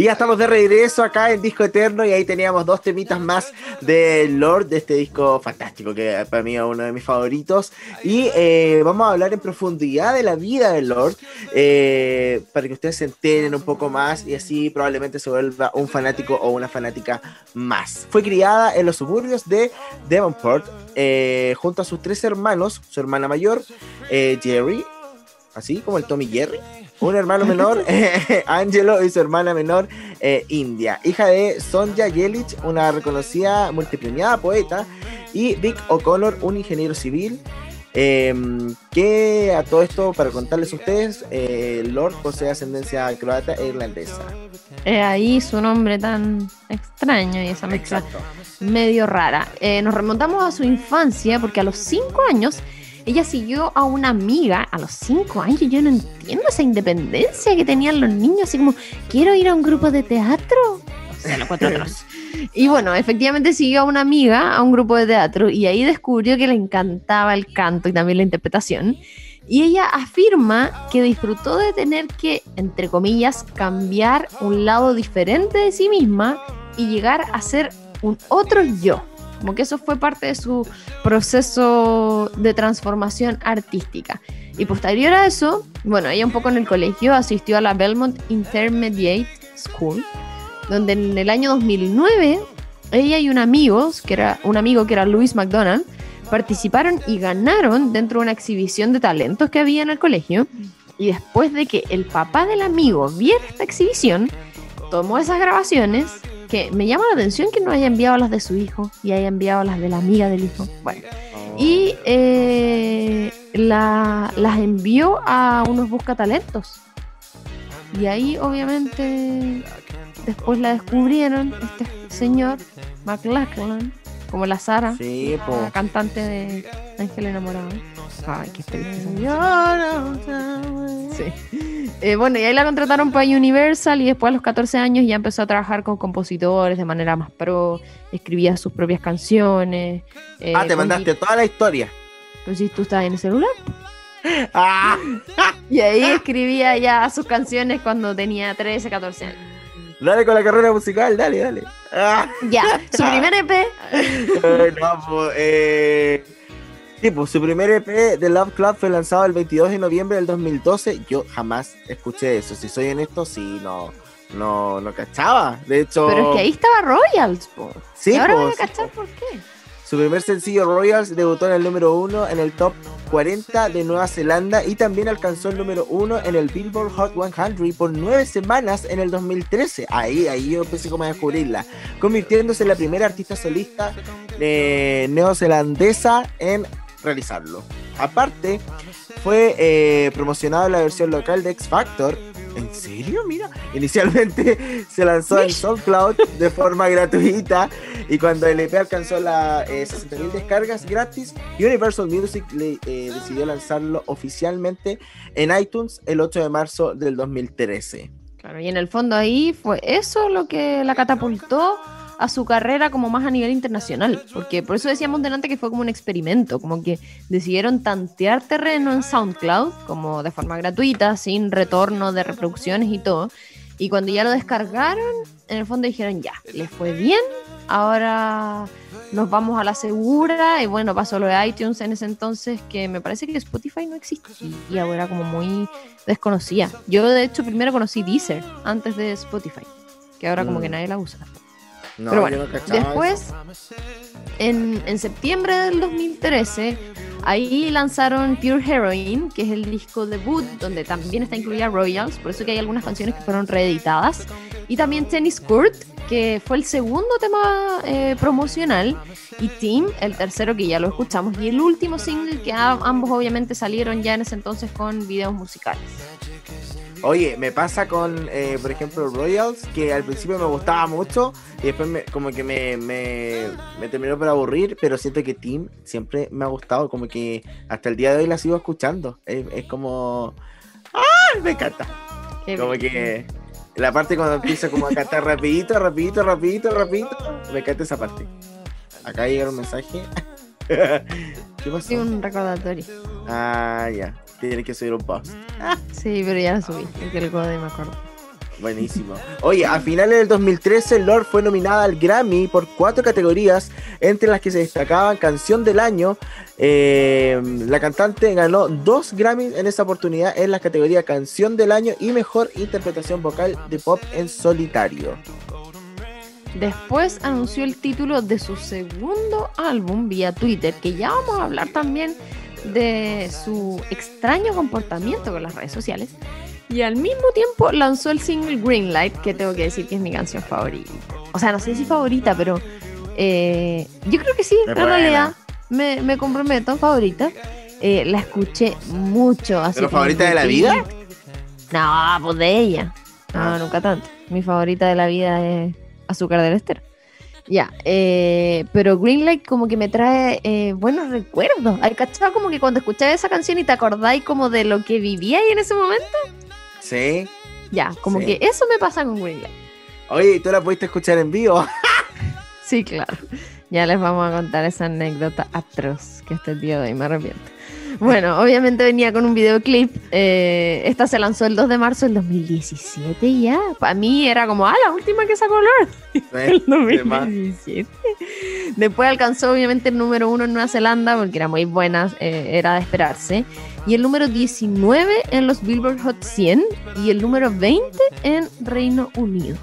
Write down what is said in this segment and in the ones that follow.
Y ya estamos de regreso acá en Disco Eterno y ahí teníamos dos temitas más de Lord, de este disco fantástico que para mí es uno de mis favoritos. Y eh, vamos a hablar en profundidad de la vida de Lord eh, para que ustedes se enteren un poco más y así probablemente se vuelva un fanático o una fanática más. Fue criada en los suburbios de Devonport eh, junto a sus tres hermanos, su hermana mayor, Jerry, así como el Tommy Jerry un hermano menor, Angelo, y su hermana menor, eh, India, hija de Sonja Yelich, una reconocida multipremiada poeta, y Vic O'Connor, un ingeniero civil. Em, que a todo esto, para contarles a ustedes, eh, Lord posee ascendencia croata e irlandesa. ahí su nombre tan extraño y esa mezcla medio rara. Eh, nos remontamos a su infancia porque a los 5 años ella siguió a una amiga a los 5 años. Yo no entiendo esa independencia que tenían los niños, así como, quiero ir a un grupo de teatro. O sea, los cuatro Y bueno, efectivamente siguió a una amiga a un grupo de teatro y ahí descubrió que le encantaba el canto y también la interpretación. Y ella afirma que disfrutó de tener que, entre comillas, cambiar un lado diferente de sí misma y llegar a ser un otro yo. Como que eso fue parte de su proceso de transformación artística. Y posterior a eso, bueno, ella un poco en el colegio asistió a la Belmont Intermediate School, donde en el año 2009 ella y un amigo, que era un amigo que era Louis McDonald, participaron y ganaron dentro de una exhibición de talentos que había en el colegio. Y después de que el papá del amigo viera esta exhibición, tomó esas grabaciones que me llama la atención que no haya enviado las de su hijo y haya enviado las de la amiga del hijo. Bueno. Y eh, las envió a unos buscatalentos. Y ahí, obviamente, después la descubrieron, este señor, McLachlan, como la Sara, la cantante de Ángel Enamorado. Ay, qué Sí. Eh, bueno, y ahí la contrataron para Universal y después a los 14 años ya empezó a trabajar con compositores de manera más pro, escribía sus propias canciones. Eh, ah, te mandaste toda la historia. Pues si tú estabas en el celular. Ah. y ahí escribía ya sus canciones cuando tenía 13, 14 años. Dale con la carrera musical, dale, dale. Ah. Ya, su primer EP. no, pues, eh, Sí, pues su primer EP de Love Club fue lanzado el 22 de noviembre del 2012. Yo jamás escuché eso. Si soy honesto, sí, no, no, no cachaba. De hecho. Pero es que ahí estaba Royals, po. Sí, ahora voy a cachar por qué. Su primer sencillo Royals debutó en el número uno en el top 40 de Nueva Zelanda y también alcanzó el número uno en el Billboard Hot 100 por nueve semanas en el 2013. Ahí, ahí yo empecé como a descubrirla, convirtiéndose en la primera artista solista eh, neozelandesa en realizarlo. Aparte, fue eh, promocionada la versión local de X Factor. ¿En serio? Mira, inicialmente se lanzó en SoundCloud de forma gratuita y cuando el EP alcanzó las eh, 60.000 descargas gratis, Universal Music eh, decidió lanzarlo oficialmente en iTunes el 8 de marzo del 2013. Claro, y en el fondo ahí fue eso lo que la catapultó a su carrera como más a nivel internacional, porque por eso decíamos delante que fue como un experimento, como que decidieron tantear terreno en SoundCloud, como de forma gratuita, sin retorno de reproducciones y todo, y cuando ya lo descargaron, en el fondo dijeron, ya, les fue bien, ahora nos vamos a la segura, y bueno, pasó lo de iTunes en ese entonces, que me parece que Spotify no existía, y ahora como muy desconocida. Yo de hecho primero conocí Deezer antes de Spotify, que ahora como que mm. nadie la usa. Pero bueno, después, en, en, septiembre del 2013, ahí lanzaron Pure Heroine, que es el disco debut, donde también está incluida Royals, por eso que hay algunas canciones que fueron reeditadas. Y también Tennis Court, que fue el segundo tema eh, promocional, y Team, el tercero que ya lo escuchamos, y el último single que ambos obviamente salieron ya en ese entonces con videos musicales. Oye, me pasa con, eh, por ejemplo, Royals, que al principio me gustaba mucho y después como que me, me, terminó por aburrir, pero siento que Team siempre me ha gustado, como que hasta el día de hoy la sigo escuchando. Es, como... ¡Ah! Me encanta. como que la parte cuando empieza como a cantar rapidito, rapidito, rapidito, rapidito, me encanta esa parte. Acá llega un mensaje. ¿Qué pasó? Sí, un recordatorio. Ah, ya tiene que subir un post. Sí, pero ya lo subí, el que recuerdo me acuerdo. Buenísimo. Oye, a finales del 2013, Lord fue nominada al Grammy por cuatro categorías, entre las que se destacaban Canción del Año. Eh, la cantante ganó dos Grammys en esa oportunidad en la categoría Canción del Año y Mejor Interpretación Vocal de Pop en Solitario. Después anunció el título de su segundo álbum vía Twitter, que ya vamos a hablar también de su extraño comportamiento con las redes sociales. Y al mismo tiempo lanzó el single Greenlight, que tengo que decir que es mi canción favorita. O sea, no sé si favorita, pero eh, yo creo que sí, en realidad me, me comprometo, favorita. Eh, la escuché mucho. Así ¿Pero favorita de la vida? No, pues de ella. No, ah. nunca tanto. Mi favorita de la vida es Azúcar del Estero. Ya, eh, pero Greenlight como que me trae eh, buenos recuerdos. ¿Hay cachado como que cuando escucháis esa canción y te acordáis como de lo que vivíais en ese momento? Sí. Ya, como que eso me pasa con Greenlight. Oye, ¿y tú la pudiste escuchar en vivo? sí, claro. Ya les vamos a contar esa anécdota atroz que este día de hoy me arrepiento. Bueno, obviamente venía con un videoclip. Eh, esta se lanzó el 2 de marzo del 2017 ya. Para mí era como, ah, la última que sacó Lord. el 2017. Después alcanzó obviamente el número uno en Nueva Zelanda porque era muy buena, eh, era de esperarse. Y el número 19 en los Billboard Hot 100 y el número 20 en Reino Unido.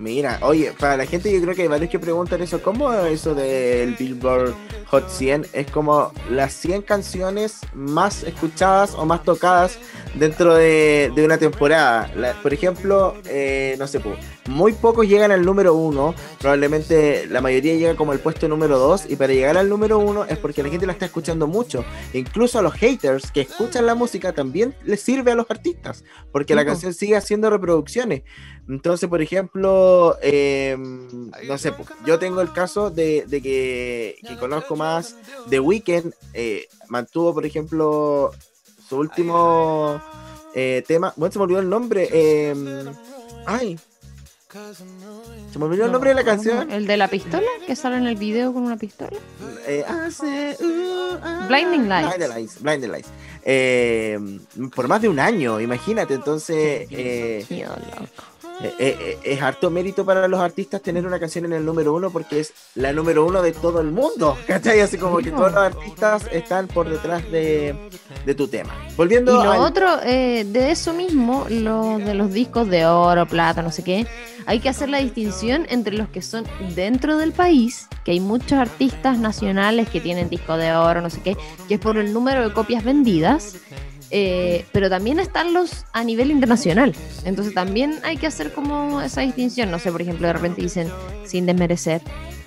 Mira, oye, para la gente yo creo que hay varios que preguntan eso, ¿cómo eso del Billboard Hot 100 es como las 100 canciones más escuchadas o más tocadas dentro de, una temporada? por ejemplo, eh, no sé, muy pocos llegan al número 1, probablemente la mayoría llega como al puesto número 2 y para llegar al número 1 es porque la gente la está escuchando mucho. Incluso a los haters que escuchan la música también les sirve a los artistas, porque la canción sigue haciendo reproducciones. Entonces, por ejemplo, em, no sé, yo tengo el caso de, que, conozco más The Weeknd, eh, mantuvo, por ejemplo, su último eh, tema, bueno, se me olvidó el nombre, em, ay, se me olvidó el nombre de la canción. ¿El de la pistola? ¿Que sale en el video con una pistola? Eh, hace, uh, ah, Blinding Lights. Blinding Lights. Blinding Lights. Eh, por más de un año, imagínate. Entonces, eh, eh, eh, eh, es harto mérito para los artistas tener una canción en el número uno porque es la número uno de todo el mundo, ¿cachai? Así como que todos los artistas están por detrás de, tu tema. Volviendo y lo otro, de eso mismo, lo de los discos de oro, plata, no sé qué, hay que hacer la distinción entre los que son dentro del país, que hay muchos artistas nacionales que tienen disco de oro, no sé qué, que es por el número de copias vendidas eh, pero también están los a nivel internacional. Entonces también hay que hacer como esa distinción. No sé, por ejemplo, de repente dicen, sin desmerecer,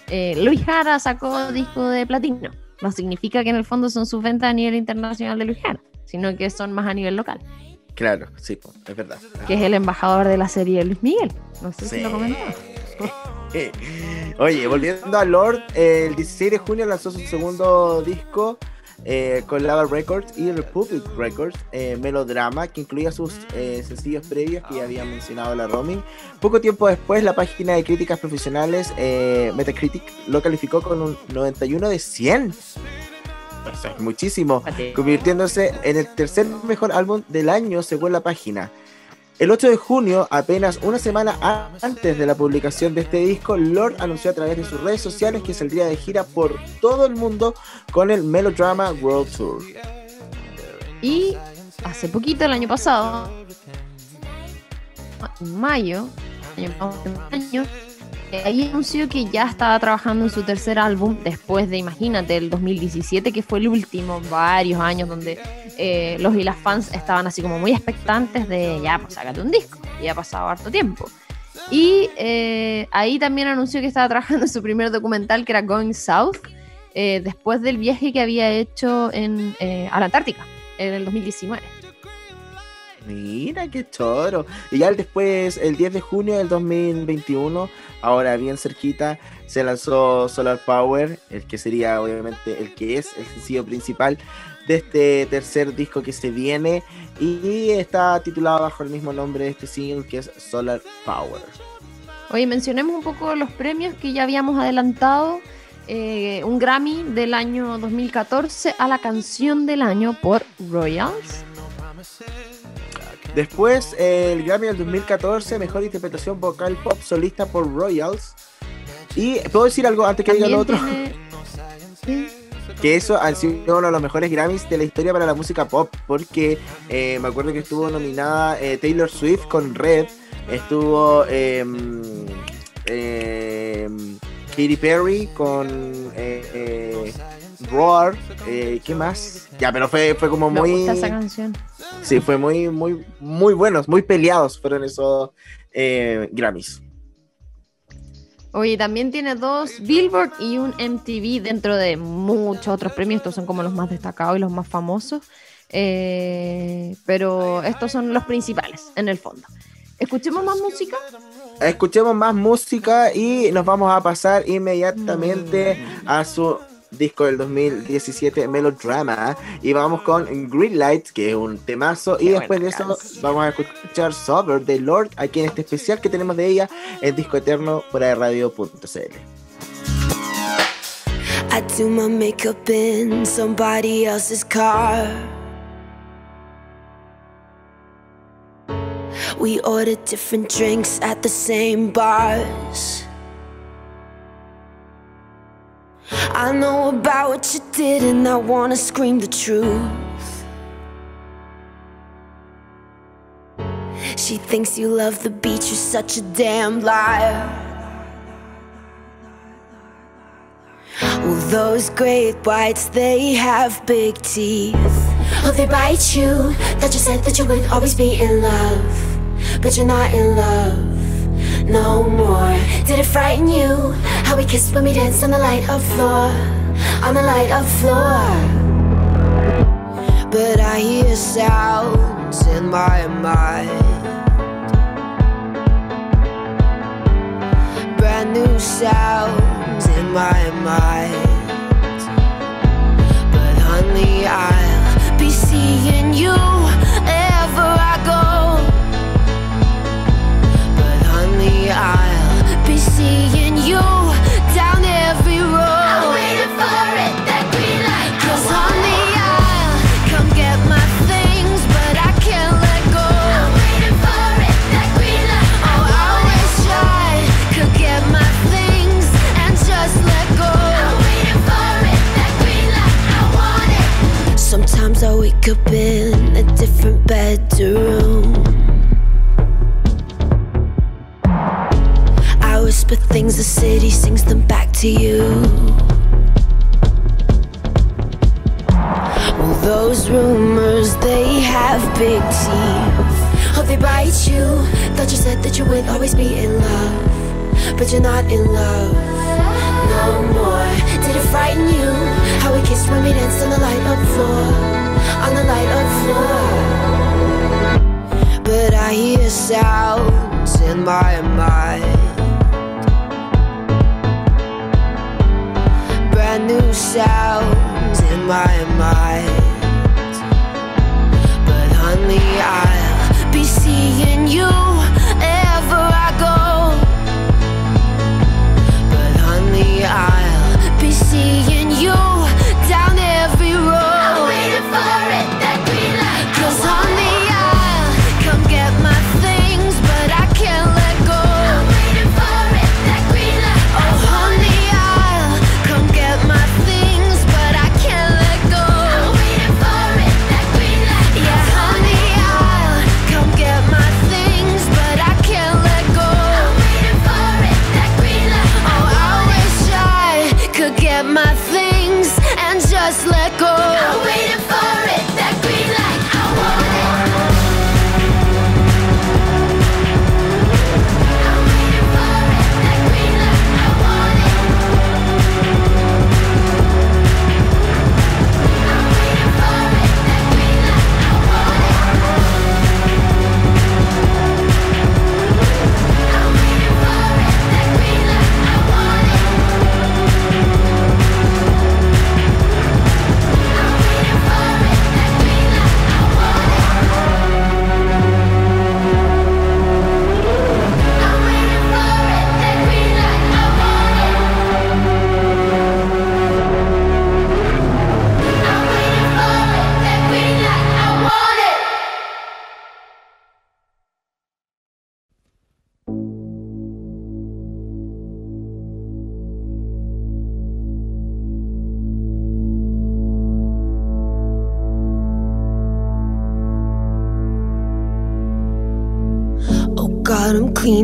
eh, Luis Jara sacó disco de platino. No significa que en el fondo son sus ventas a nivel internacional de Luis Jara, sino que son más a nivel local. Claro, sí, es verdad. Que es el embajador de la serie Luis Miguel. No sé si lo comentó. Oye, volviendo a Lord, el 16 de junio lanzó su segundo disco eh, con Lava Records y Republic Records, eh, Melodrama, que incluía sus eh, sencillos previos que ya había mencionado la Roaming. Poco tiempo después, la página de críticas profesionales Metacritic lo calificó con un 91 de 100. Eso es muchísimo, convirtiéndose en el tercer mejor álbum del año según la página. El 8 de junio, apenas una semana antes de la publicación de este disco, Lord anunció a través de sus redes sociales que saldría de gira por todo el mundo con el Melodrama World Tour. Y hace poquito, el año pasado, en mayo, año, ahí anunció que ya estaba trabajando en su tercer álbum después de, imagínate, el 2017, que fue el último, varios años donde eh, los y las fans estaban así como muy expectantes de ya, pues sácate un disco, y ha pasado harto tiempo. Y eh, ahí también anunció que estaba trabajando en su primer documental que era Going South, eh, después del viaje que había hecho en, a la Antártica en el 2019. Mira qué choro. Y ya después, el 10 de junio del 2021, ahora bien cerquita, se lanzó Solar Power, el que sería obviamente el que es el sencillo principal de este tercer disco que se viene y está titulado bajo el mismo nombre de este single que es Solar Power. Oye, mencionemos un poco los premios que ya habíamos adelantado. Eh, un Grammy del año 2014 a la canción del año por Royals. Después, el Grammy del 2014, mejor interpretación vocal pop solista por Royals. Y, ¿puedo decir algo antes que diga lo otro? que eso ha sido uno de los mejores Grammys de la historia para la música pop, porque eh, me acuerdo que estuvo nominada eh, Taylor Swift con Red, estuvo eh, Katy Perry con eh, Roar, ¿qué más? Ya, pero fue, fue como muy... Me gusta esa canción. Sí, fue muy, muy, muy buenos, muy peleados fueron esos Grammys. Oye, también tiene dos Billboard y un MTV dentro de muchos otros premios. Estos son como los más destacados y los más famosos. Eh, pero estos son los principales en el fondo. ¿Escuchemos más música? Escuchemos más música y nos vamos a pasar inmediatamente mm. a su disco del 2017 Melodrama. Y vamos con Green Light que es un temazo. Y después de eso vamos a escuchar Sober de Lord aquí en este especial que tenemos de ella el disco eterno por radio.cl I do my makeup in somebody else's car. We order different drinks at the same bars I know about what you did, and I wanna scream the truth. She thinks you love the beach, you're such a damn liar. Well, those great whites, they have big teeth. Oh, they bite you. That you said that you would always be in love, but you're not in love no more. Did it frighten you? How we kissed when we danced on the light of floor, on the light of floor. But I hear sounds in my mind. Brand new sounds in my mind. But honey, I'll be seeing you I'll be seeing you down every road. I'm waiting for it, that green light. Cause on the aisle, come get my things, but I can't let go. I'm waiting for it, that green light. Oh, I wish I could get my things and just let go. I'm waiting for it, that green light. I want it. Sometimes I wake up in a different bedroom. Whisper things, the city sings them back to you. Well, those rumors, they have big teeth. Oh, they bite you. Thought you said that you would always be in love, but you're not in love no more. Did it frighten you? How we kissed when we danced on the light up floor, on the light up floor. But I hear sounds in my mind. Brand new sounds in my mind. But honey, I'll be seeing you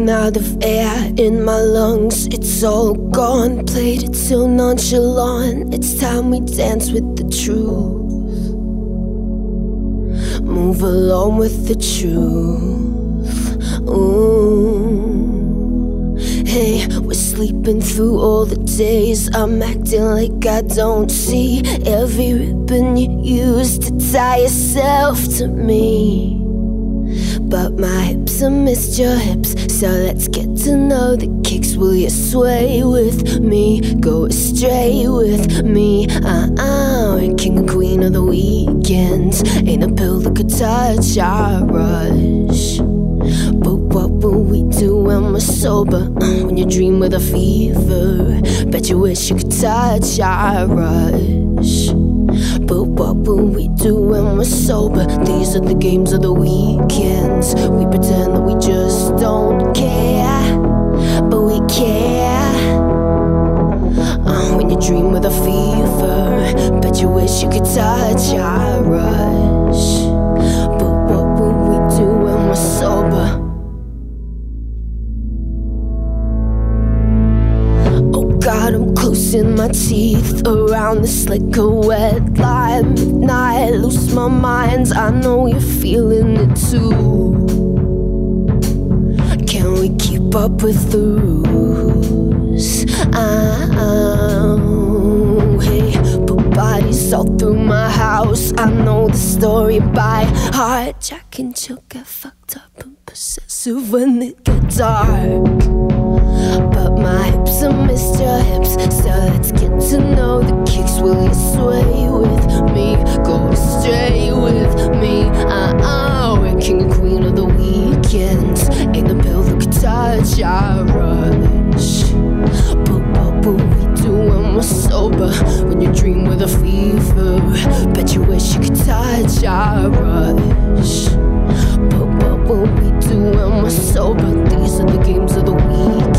Out of air in my lungs. It's all gone. Played it so nonchalant. It's time we dance with the truth. Move along with the truth. Ooh. Hey, we're sleeping through all the days. I'm acting like I don't see every ribbon you used to tie yourself to me. But my hips are missed your hips, so let's get to know the kicks. Will you sway with me? Go astray with me? Uh uh, king and queen of the weekends. Ain't a pill that could touch our rush. But what will we do when we're sober? When you dream with a fever, bet you wish you could touch our rush. But what will we do when we're sober? These are the games of the weekends. We pretend that we just don't care, but we care. Uh, when you dream with a fever, bet you wish you could touch our rush. But what will we do when we're sober? I'm my teeth around this like a wet lie. Midnight, lose my mind. I know you're feeling it too. Can we keep up with the rules? Oh, hey, put bodies all through my house. I know the story by heart. Jack and Jill get fucked up and possessive when it gets dark. But hips your hips, so let's get to know the kicks. Will you sway with me? Go astray with me? Uh oh, we're king and queen of the weekends. Ain't a pill could touch our rush. But what we do when we're sober? When you dream with a fever, bet you wish you could touch our rush. But what will we do when we're sober? These are the games of the weekends.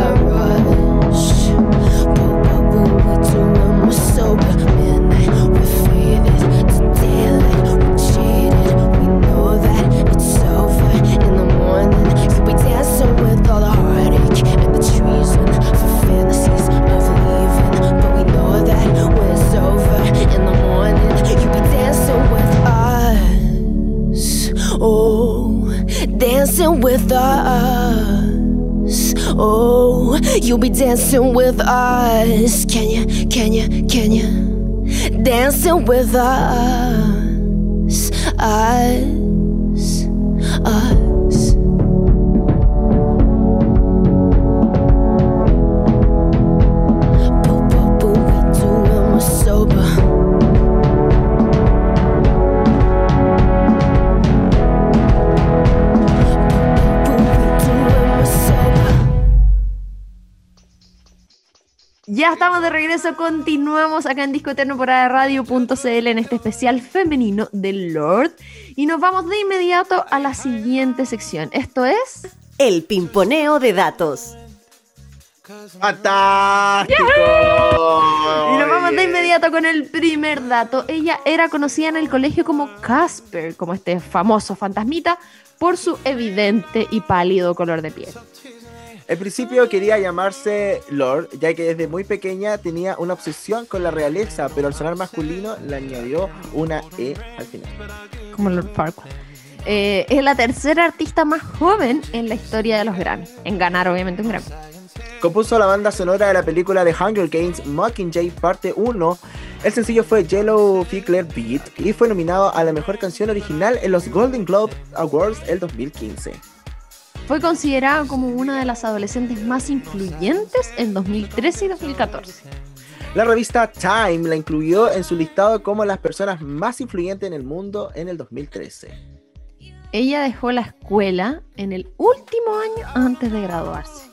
dancing with us. Can you, can you, can you? Dancing with us. Us. Us. Ya estamos de regreso, continuamos acá en Disco Eterno por radio.cl en este especial femenino del Lord y nos vamos de inmediato a la siguiente sección. Esto es El pimponeo de datos. ¡Fantástico! Y nos vamos de inmediato con el primer dato. Ella era conocida en el colegio como Casper, como este famoso fantasmita, por su evidente y pálido color de piel. En principio quería llamarse Lord, ya que desde muy pequeña tenía una obsesión con la realeza, pero al sonar masculino le añadió una E al final. como Lord Farquaad. Eh, es la tercera artista más joven en la historia de los Grammy, en ganar obviamente un Grammy. Compuso la banda sonora de la película de Hunger Games Mockingjay Parte 1. El sencillo fue Yellow Fickler Beat y fue nominado a la mejor canción original en los Golden Globe Awards el 2015. Fue considerada como una de las adolescentes más influyentes en 2013 y 2014. La revista Time la incluyó en su listado como las personas más influyentes en el mundo en el 2013. Ella dejó la escuela en el último año antes de graduarse.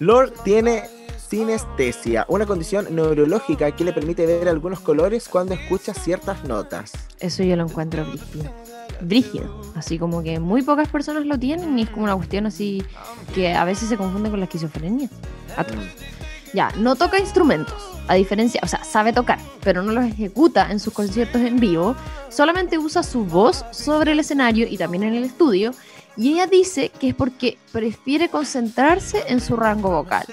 Lord tiene sinestesia, una condición neurológica que le permite ver algunos colores cuando escucha ciertas notas. Eso yo lo encuentro brígido. Brígido. Así como que muy pocas personas lo tienen y es como una cuestión así que a veces se confunde con la esquizofrenia. Ya, no toca instrumentos, a diferencia, o sea, sabe tocar, pero no los ejecuta en sus conciertos en vivo, solamente usa su voz sobre el escenario y también en el estudio, y ella dice que es porque prefiere concentrarse en su rango vocal.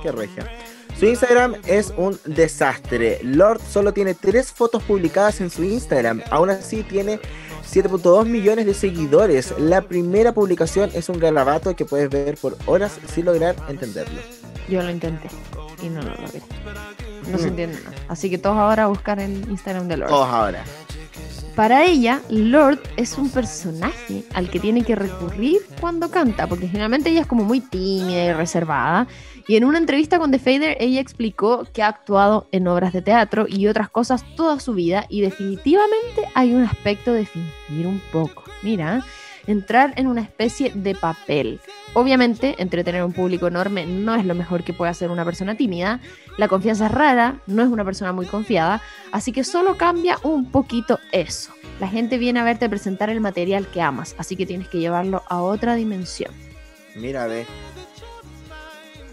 Qué regia. Su Instagram es un desastre. Lord solo tiene tres fotos publicadas en su Instagram. Aún así tiene 7.2 millones de seguidores. La primera publicación es un garabato que puedes ver por horas sin lograr entenderlo. Yo lo intenté y no lo logré. No se Mm. entiende nada. Así que todos ahora a buscar el Instagram de Lord. Todos ahora. Para ella, Lord es un personaje al que tiene que recurrir cuando canta, porque generalmente ella es como muy tímida y reservada. Y en una entrevista con The Fader, ella explicó que ha actuado en obras de teatro y otras cosas toda su vida, y definitivamente hay un aspecto de fingir un poco. Mira, entrar en una especie de papel. Obviamente, entretener a un público enorme no es lo mejor que puede hacer una persona tímida. La confianza es rara, no es una persona muy confiada, así que solo cambia un poquito eso. La gente viene a verte presentar el material que amas, así que tienes que llevarlo a otra dimensión. Mira, ve.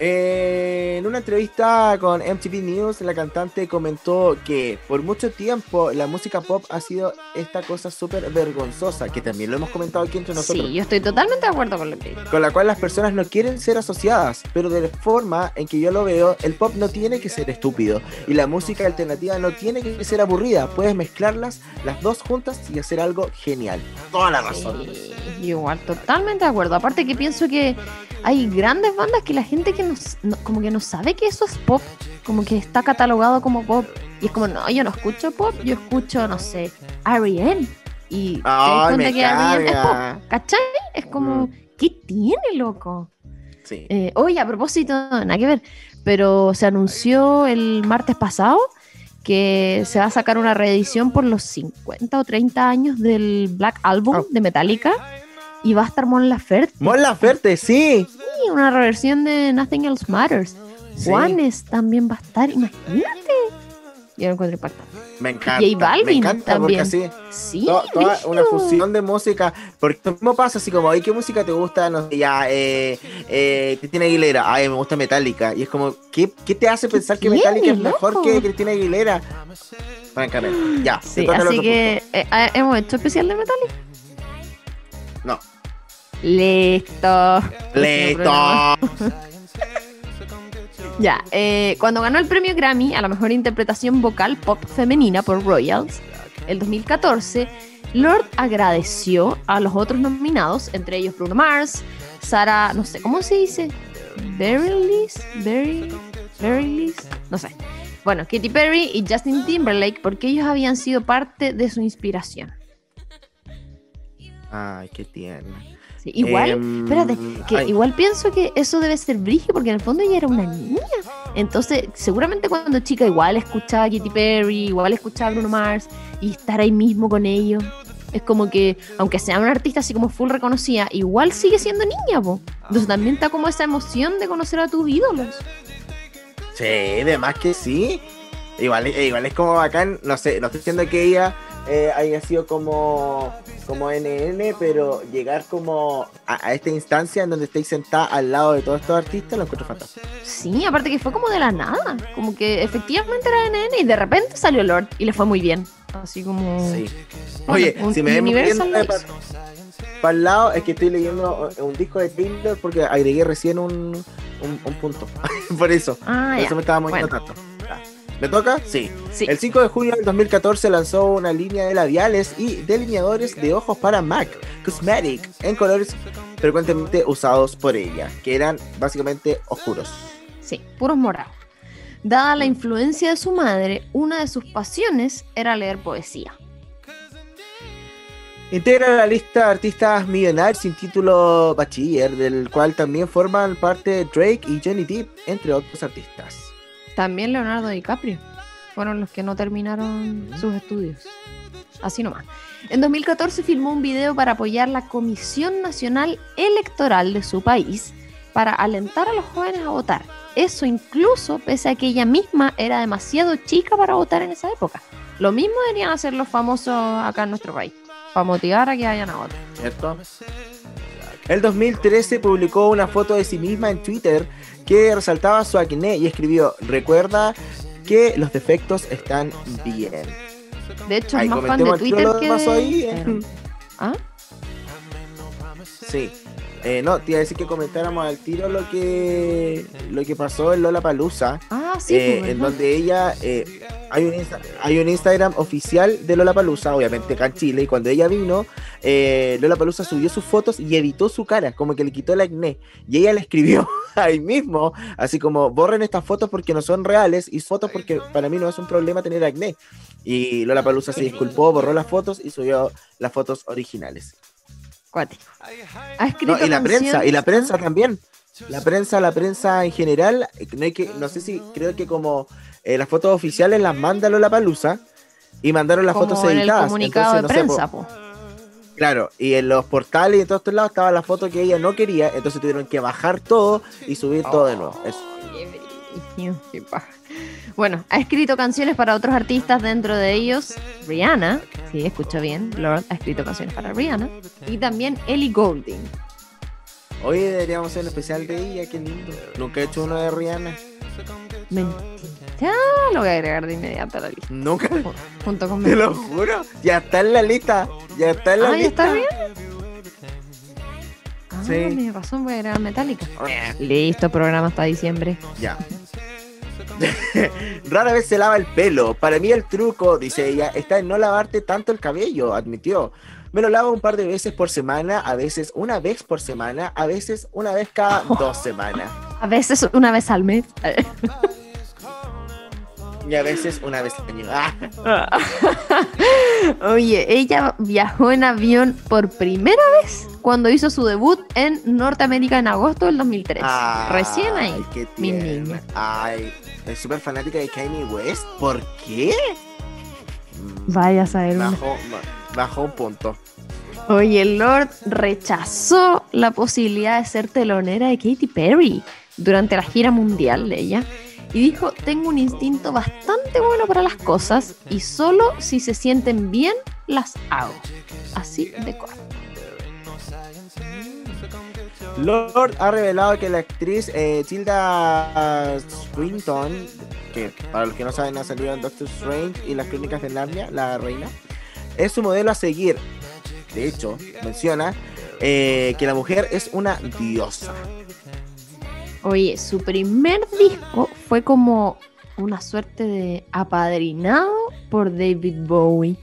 Eh, en una entrevista con MTV News, la cantante comentó que por mucho tiempo la música pop ha sido esta cosa súper vergonzosa, que también lo hemos comentado aquí entre nosotros, Sí, yo estoy totalmente de acuerdo con lo que dice. con la cual las personas no quieren ser asociadas, pero de la forma en que yo lo veo, el pop no tiene que ser estúpido y la música alternativa no tiene que ser aburrida, puedes mezclarlas las dos juntas y hacer algo genial. Toda la razón. Sí, igual, totalmente de acuerdo. Aparte que pienso que hay grandes bandas que la gente que no, como que no sabe que eso es pop, como que está catalogado como pop. Y es como, no, yo no escucho pop, yo escucho, no sé, R.E.M. Y te das cuenta que es pop, ¿cachai? Es como, Mm. ¿qué tiene, loco? Sí. Eh, oye, a propósito, nada que ver, pero se anunció el martes pasado que se va a sacar una reedición por los 50 o 30 años del Black Album Ah. de Metallica y va a estar Mon Laferte Mon Laferte, sí. Una reversión de Nothing Else Matters. Sí. Juanes también va a estar, imagínate. Yo lo encuentro impactante. Me encanta. J Balvin me encanta también. porque así Sí, to- toda una fusión de música. Porque lo mismo pasa así como, oye, ¿qué música te gusta? No sé, ya, eh, eh, Cristina Aguilera. Ay, me gusta Metallica. Y es como, ¿qué, qué te hace pensar que Metallica es mejor loco? que Cristina Aguilera? Francamente. Ya, Sí, así que eh, eh, hemos hecho especial de Metallica. Listo. Listo. Ya, eh, cuando ganó el premio Grammy a la mejor interpretación vocal pop femenina por Royals, el 2014, Lord agradeció a los otros nominados, entre ellos Bruno Mars, Sara, no sé, ¿cómo se dice? Berrylis, Berry, Berrylis, no sé. Bueno, Katy Perry y Justin Timberlake, porque ellos habían sido parte de su inspiración. Ay, qué tierna. Sí, igual, Em, espérate, que ay. igual pienso que eso debe ser brígido porque en el fondo ella era una niña. Entonces, seguramente cuando chica igual escuchaba a Katy Perry, igual escuchaba a Bruno Mars y estar ahí mismo con ellos. Es como que, aunque sea una artista así como full reconocida, igual sigue siendo niña, po. Entonces también está como esa emoción de conocer a tus ídolos. Sí, de más que sí. Igual, eh, igual es como bacán, no sé, no estoy diciendo que ella eh, haya sido como, como NN, pero llegar como a, a esta instancia en donde estáis sentada al lado de todos estos artistas, lo encuentro fantástico. Sí, aparte que fue como de la nada. Como que efectivamente era NN y de repente salió Lord y le fue muy bien. Así como. Sí. Bueno, Oye, un- si me para el lado, es que estoy leyendo un disco de Taylor porque agregué recién un, un, un punto. Por eso. Ah, Por eso me estaba moviendo Bueno. tanto. ¿Me toca? Sí. Sí. El 5 de junio del 2014 lanzó una línea de labiales y delineadores de ojos para MAC Cosmetic en colores frecuentemente usados por ella, que eran básicamente oscuros. Sí, puros morados. Dada la influencia de su madre, una de sus pasiones era leer poesía. Integra la lista de artistas millonarios sin título bachiller, del cual también forman parte Drake y Johnny Depp, entre otros artistas. También Leonardo DiCaprio. Fueron los que no terminaron sus estudios. Así nomás. En 2014 filmó un video para apoyar la Comisión Nacional Electoral de su país para alentar a los jóvenes a votar. Eso incluso pese a que ella misma era demasiado chica para votar en esa época. Lo mismo deberían hacer los famosos acá en nuestro país, para motivar a que vayan a votar. ¿Cierto? El 2013 publicó una foto de sí misma en Twitter que resaltaba su acné y escribió, recuerda que los defectos están bien. De hecho, Ahí es más fan de Twitter que de ahí. Instagram. ¿Ah? Sí. Eh, no, te iba a decir que comentáramos al tiro lo que lo que pasó en Lola Palusa, Ah, sí, en pues, ¿verdad? donde ella eh, hay un Insta- hay un Instagram oficial de Lola Palusa, obviamente acá en Chile, y cuando ella vino, eh, Lola Palusa subió sus fotos y editó su cara, como que le quitó el acné, y ella le escribió ahí mismo, así como borren estas fotos porque no son reales y fotos porque para mí no es un problema tener acné. Y Lola Palusa se disculpó, borró las fotos y subió las fotos originales. Cuático. Ha escrito No, y la prensa, y la prensa también. La prensa, la prensa en general, no, hay que, no sé si creo que como eh, las fotos oficiales las manda la Palusa y mandaron las como fotos en el editadas. comunicado Entonces, de no prensa, po. claro, y en los portales y en todos estos lados estaba la foto que ella no quería, entonces tuvieron que bajar todo y subir todo de nuevo. Eso. Qué brillo, qué paja. Bueno, ha escrito canciones para otros artistas, dentro de ellos Rihanna, sí, escucho bien, Lord ha escrito canciones para Rihanna, y también Ellie Goulding. Hoy deberíamos hacer un especial de ella, qué lindo. Nunca he hecho uno de Rihanna. Mentira, lo voy a agregar de inmediato a la lista, Nunca, ju- junto con te lo juro. Ya está en la lista. Ya está en la Ah, ¿ya está Rihanna? Ah, Sí. tienes razón, voy a agregar Metallica. Listo, programa hasta diciembre. Ya. Rara vez se lava el pelo. Para mí el truco, dice ella, está en no lavarte tanto el cabello, admitió. Me lo lavo un par de veces por semana, a veces una vez por semana, a veces una vez cada dos semanas. A veces una vez al mes. Y a veces una vez al año. Ah, Oye, ella viajó en avión por primera vez cuando hizo su debut en Norteamérica en agosto del 2003. ay, Recién ahí. qué mi niña. Ay, es súper fanática de Kanye West. ¿Por qué? Mm, Vaya a saber. una- Bajó, ba- bajó un punto. Oye, Lord rechazó la posibilidad de ser telonera de Katy Perry durante la gira mundial de ella y dijo, tengo un instinto bastante bueno para las cosas y solo si se sienten bien las hago. Así de corto. Lord ha revelado que la actriz eh, Tilda Swinton, que para los que no saben ha salido en Doctor Strange y las crónicas de Narnia, la reina, es su modelo a seguir. De hecho, menciona eh, que la mujer es una diosa. Oye, su primer disco fue como una suerte de apadrinado por David Bowie.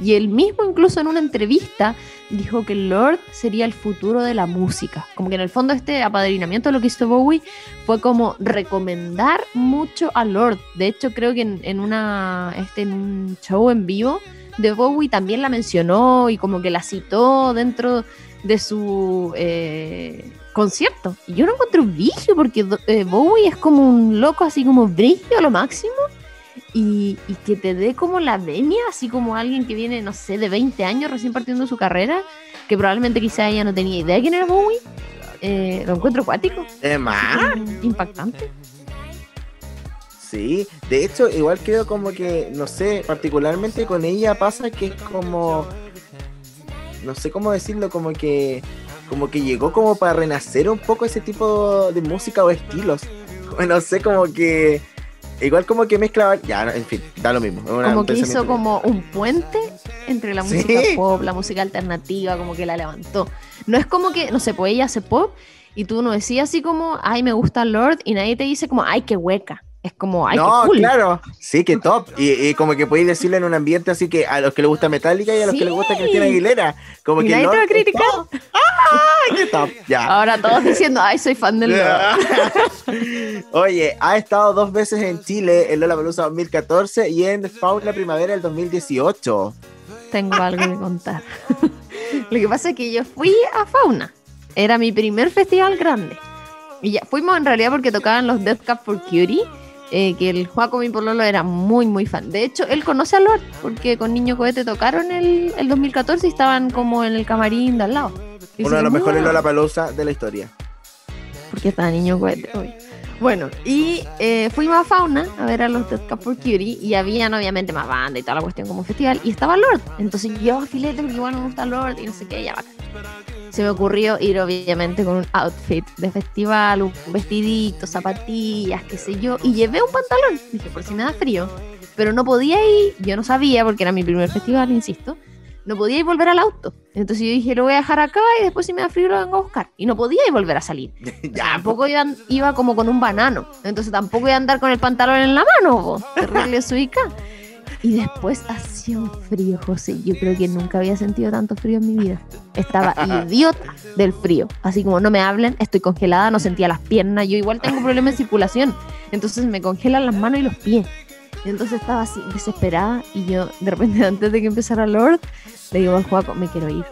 Y él mismo incluso en una entrevista dijo que Lord sería el futuro de la música. Como que en el fondo este apadrinamiento lo que hizo Bowie fue como recomendar mucho a Lord. De hecho creo que en, en una, este, en un show en vivo de Bowie también la mencionó y como que la citó dentro de su eh, concierto. Y yo no encuentro brillo porque eh, Bowie es como un loco así como brillo a lo máximo. Y, y que te dé como la venia, así como alguien que viene, no sé, de 20 años recién partiendo su carrera, que probablemente quizá ella no tenía idea de quién era Bowie. Eh, lo encuentro acuático, impactante. Sí, de hecho, igual creo como que, no sé, particularmente con ella pasa que es como, no sé cómo decirlo, como que, como que llegó como para renacer un poco ese tipo de música o estilos. No sé, como que, igual como que mezcla, ya, en fin, da lo mismo. Como que hizo como un puente entre la Sí. música pop, la música alternativa, como que la levantó. No es como que, no sé, pues ella hace pop y tú no decías así como, ay, me gusta Lord, y nadie te dice como, ay, qué hueca. Es como, ay, no, qué cool. claro, sí, que top. Y, y como que podéis decirlo en un ambiente así que a los que les gusta Metallica y a los que les gusta. Cristina Aguilera. Como Y que nadie te va a criticar. top. ¡Ah! ¡Qué top! Ya. Ahora todos diciendo, ay, soy fan del Lord. Oye, ha estado dos veces en Chile, en Lollapalooza 2014 y en Fauna Primavera del 2018. Tengo algo que contar. Lo que pasa es que yo fui a Fauna. Era mi primer festival grande. Y ya fuimos en realidad porque tocaban los Death Cup for Cutie. Eh, que el Juaco, mi pololo, era muy, muy fan. De hecho, él conoce a Lord porque con Niño Cohete tocaron el, el 2014 y estaban como en el camarín de al lado. Y Uno de los mejores "Wow". Lollapalooza de la historia. porque estaba niño cohete. obvio. Bueno, y eh, fuimos a Fauna a ver a los Death Cup for Cutie y habían obviamente más banda y toda la cuestión como festival y estaba Lord. Entonces yo a filete porque igual me gusta Lord y no sé qué, ya bacán. se me ocurrió ir obviamente con un outfit de festival, un vestidito, zapatillas, qué sé yo, y llevé un pantalón, dije, por si me da frío, pero no podía ir, yo no sabía porque era mi primer festival, insisto, no podía ir volver al auto. Entonces yo dije, lo voy a dejar acá y después si me da frío lo vengo a buscar. Y no podía ir volver a salir. ya, Tampoco iba, iba como con un banano. Entonces tampoco iba a andar con el pantalón en la mano. Terrible suica. Y después hacía un frío, José. Yo creo que nunca había sentido tanto frío en mi vida. Estaba idiota del frío. Así como no me hablen, estoy congelada, no sentía las piernas. Yo igual tengo problemas de circulación. Entonces me congelan las manos y los pies. Y entonces estaba así desesperada. Y yo, de repente, antes de que empezara Lord, le digo al Juaco, me quiero ir.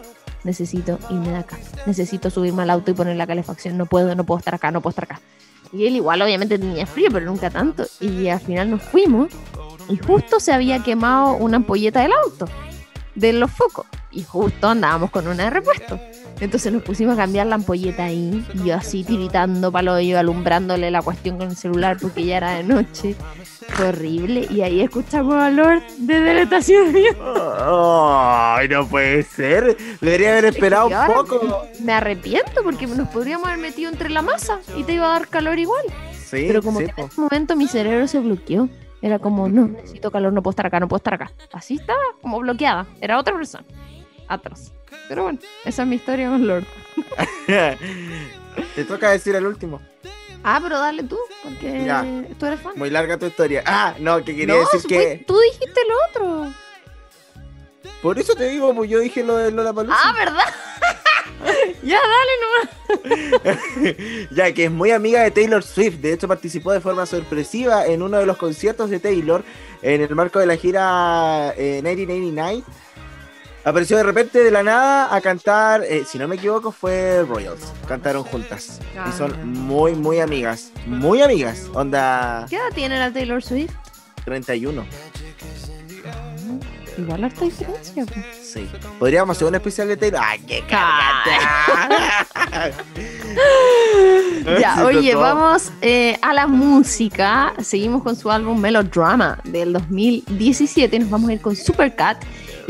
Necesito irme de acá. Necesito subirme al auto y poner la calefacción. No puedo, no puedo estar acá, no puedo estar acá. Y él igual obviamente tenía frío, pero nunca tanto. Y al final nos fuimos y justo se había quemado una ampolleta del auto, de los focos. Y justo andábamos con una de repuesto. Entonces nos pusimos a cambiar la ampolleta ahí, y yo así tiritando palo yo alumbrándole la cuestión con el celular porque ya era de noche. Fue horrible. Y ahí escuchamos a Lord de deletación. Ay, no puede ser. Debería haber esperado un poco. Me arrepiento porque nos podríamos haber metido entre la masa y te iba a dar calor igual. Sí, Pero como sí, que en ese momento mi cerebro se bloqueó. Era como, no, necesito calor, no puedo estar acá, no puedo estar acá. Así estaba, como bloqueada. Era otra persona. Atrás. Pero bueno, esa es mi historia con Lord. Te toca decir el último. Ah, pero dale tú, porque Ya. tú eres fan. Muy larga tu historia. Ah, no, que quería no, decir que. tú dijiste lo otro. Por eso te digo, pues yo dije lo de Lola Ah, ¿verdad? ya, dale nomás. ya que es muy amiga de Taylor Swift. De hecho, participó de forma sorpresiva en uno de los conciertos de Taylor en el marco de la gira eh, 1989. Apareció de repente de la nada a cantar, eh, si no me equivoco, fue Royals. Cantaron juntas. Y son Ah. muy, muy amigas. Muy amigas. Onda ¿Qué edad tiene la Taylor Swift? 31. Igual harta diferencia. Sí. Podríamos hacer un especial de Taylor. ¡Ay, qué! Ya, oye, vamos eh, a la música. Seguimos con su álbum Melodrama del 2017. Nos vamos a ir con Supercat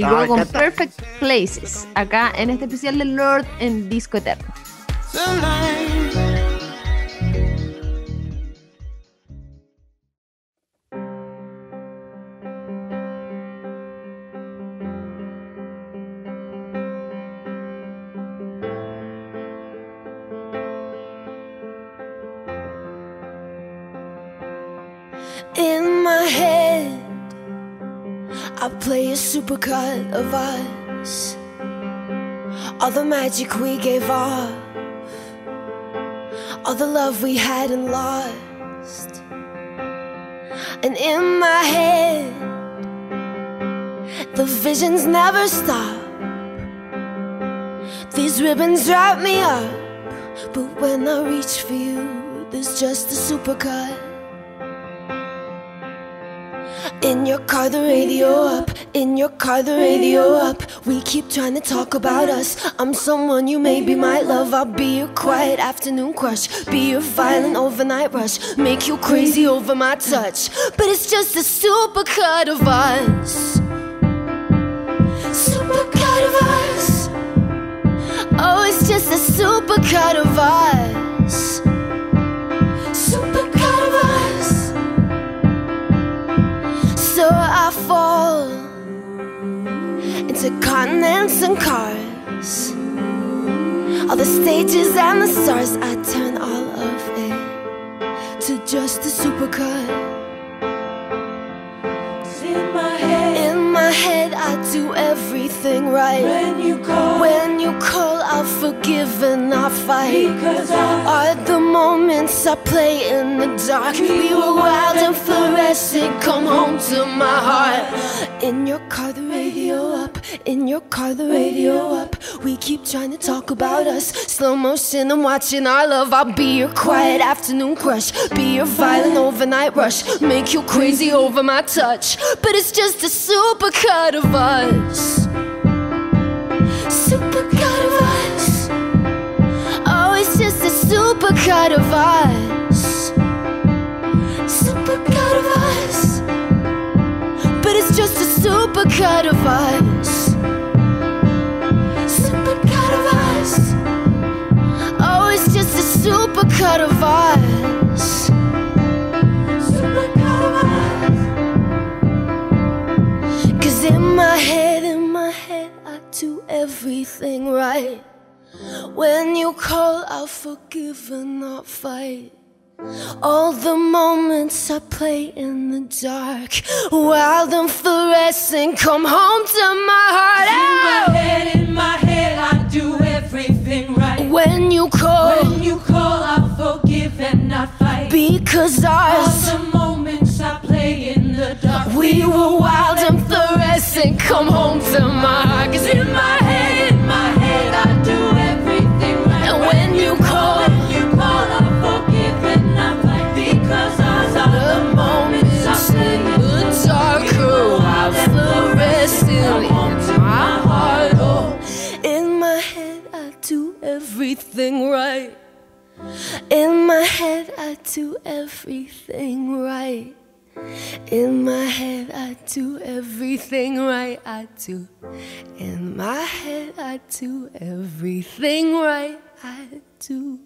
y luego con. Perfect Places. Acá en este especial de Lord en Disco Eterno. Supercut of us. All the magic we gave off, all the love we had and lost. And in my head, the visions never stop. These ribbons wrap me up, but when I reach for you, there's just a supercut. In your car, the radio up. In your car, the radio up. We keep trying to talk about us. I'm someone you maybe might love. I'll be your quiet afternoon crush. Be your violent overnight rush. Make you crazy over my touch. But it's just a supercut of us. Supercut of us. Oh, it's just a supercut of us. Into continents and cars. All the stages and the stars, I turn all of it to just a supercut. Do everything right. When you call, when you call, I'll forgive and I'll fight. Because I are the moments I play in the dark. We were wild and fluorescent. Come home to my heart. In your car, the radio up. In your car, the radio up. We keep trying to talk about us. Slow motion, I'm watching our love. I'll be your quiet afternoon crush. Be your violent overnight rush. Make you crazy over my touch. But it's just a supercut of us us. Supercut of us. Oh, it's just a supercut of us. Supercut of us. But it's just a supercut of us. Supercut of us. Oh, it's just a supercut of us. When you call, I'll forgive and not fight. All the moments I play in the dark, wild and fluorescent, come home to my heart. In my oh! head, in my head, I do everything right. When you call, When you call, I'll forgive and not fight. because All ours, the moments I play in the dark. we were wild and fluorescent, come home to my heart. Cause in my everything right. In my head, I do everything right. In my head, I do everything right. I do. In my head, I do everything right. I do.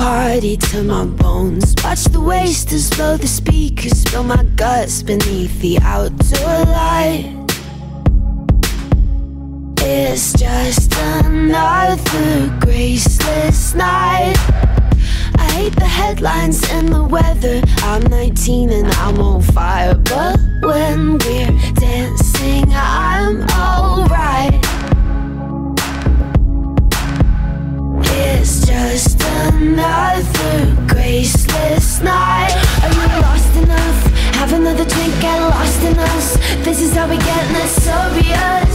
Party to my bones. Watch the wasters blow the speakers. Spill my guts beneath the outdoor light. It's just another graceless night. I hate the headlines and the weather. I'm 19 and I'm on fire. But when we're dancing, I'm alright. Another graceless night. Are you lost enough? Have another drink, get lost in us. This is how we get notorious. Oh,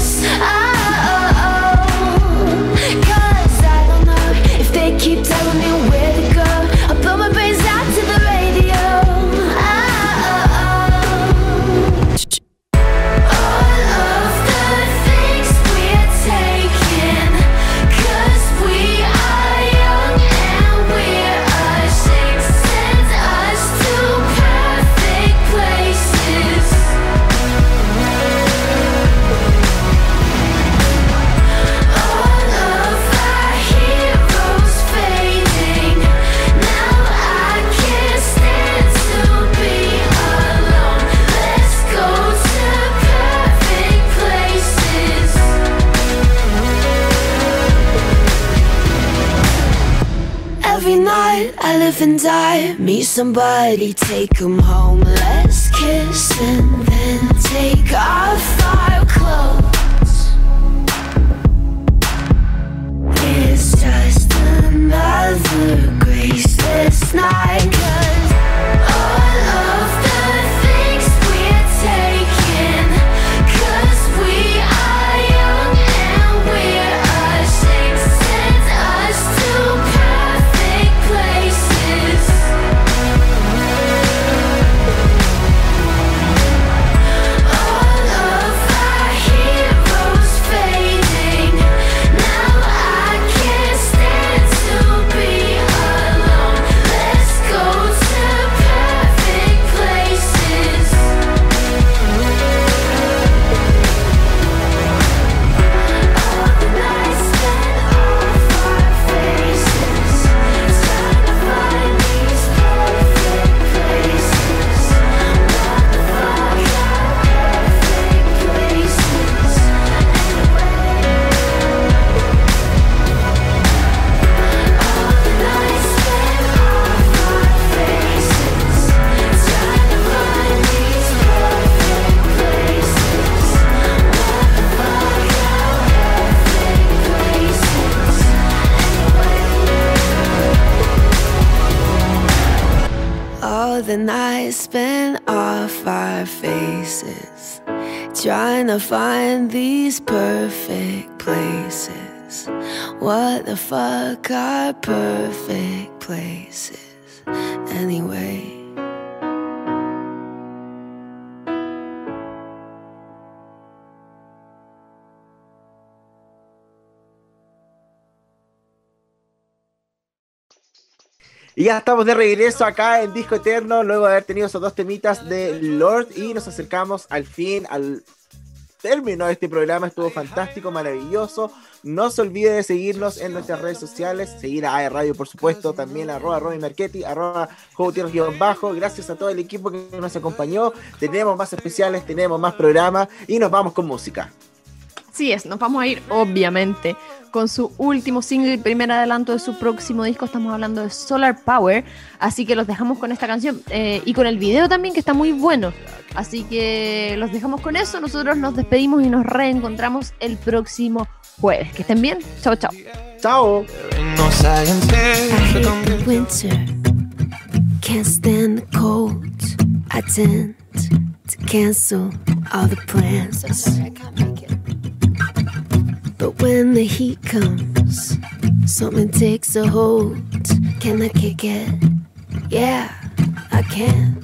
and I Meet somebody, take 'em home. Let's kiss and then take off our clothes. It's just another graceless night. Y ya estamos de regreso acá en Disco Eterno, luego de haber tenido esos dos temitas de Lord y nos acercamos al fin, al término de este programa. Estuvo fantástico, maravilloso. No se olvide de seguirnos en nuestras redes sociales, seguir a AE Radio, por supuesto, también arroba Romy Marchetti, arroba bajo Gracias a todo el equipo que nos acompañó. Tenemos más especiales, tenemos más programas y nos vamos con música. Así es, nos vamos a ir, obviamente, con su último single y primer adelanto de su próximo disco. Estamos hablando de Solar Power. Así que los dejamos con esta canción eh, y con el video también, que está muy bueno. Así que los dejamos con eso. Nosotros nos despedimos y nos reencontramos el próximo jueves. Que estén bien. Chao, chao. Chao. I But when the heat comes, something takes a hold. Can I kick it? Yeah, I can.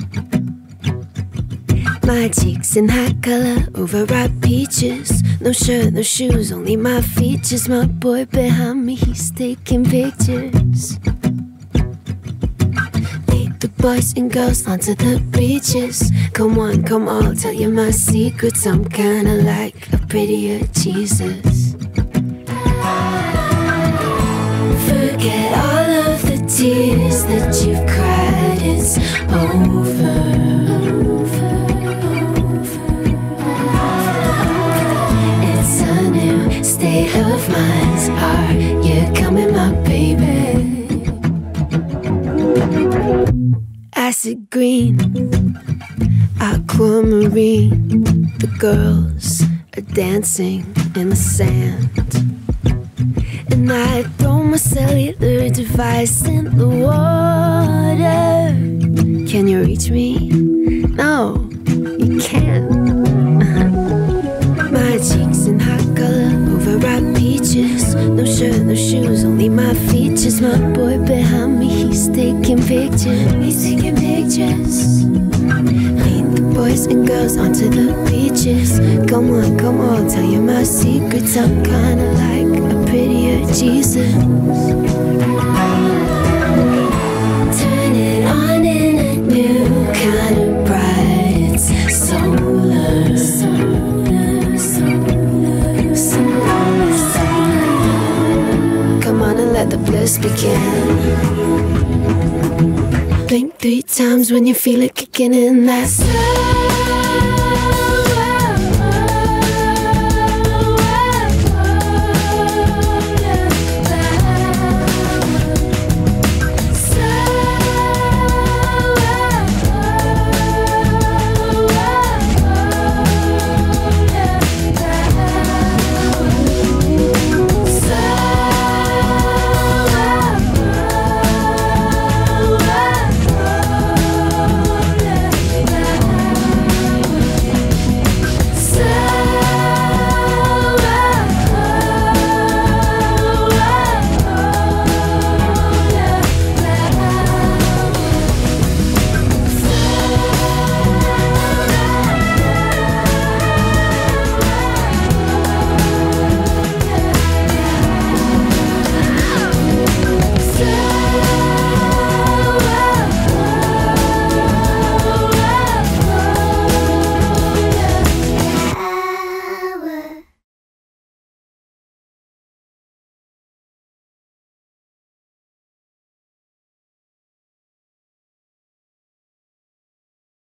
My cheeks in hot color, overripe peaches. No shirt, no shoes, only my features. My boy behind me, he's taking pictures. Lead the boys and girls onto the beaches. Come on, come on, tell you my secrets. I'm kinda like a prettier Jesus. Forget all of the tears that you've cried. It's over. It's a new state of mind. Are you coming, my baby? Acid green, aquamarine. The girls are dancing in the sand. And I throw my cellular device in the water. Can you reach me? No, you can't. My cheeks in hot color, overripe peaches. No shirt, no shoes, only my features. My boy behind me, he's taking pictures. He's taking pictures. Boys and girls onto the beaches. Come on, come on, tell you my secrets. I'm kinda like a prettier Jesus. Turn it on in a new kind of bright. It's solar. Come on and let the bliss begin. Blink three times when you feel it kicking in. That's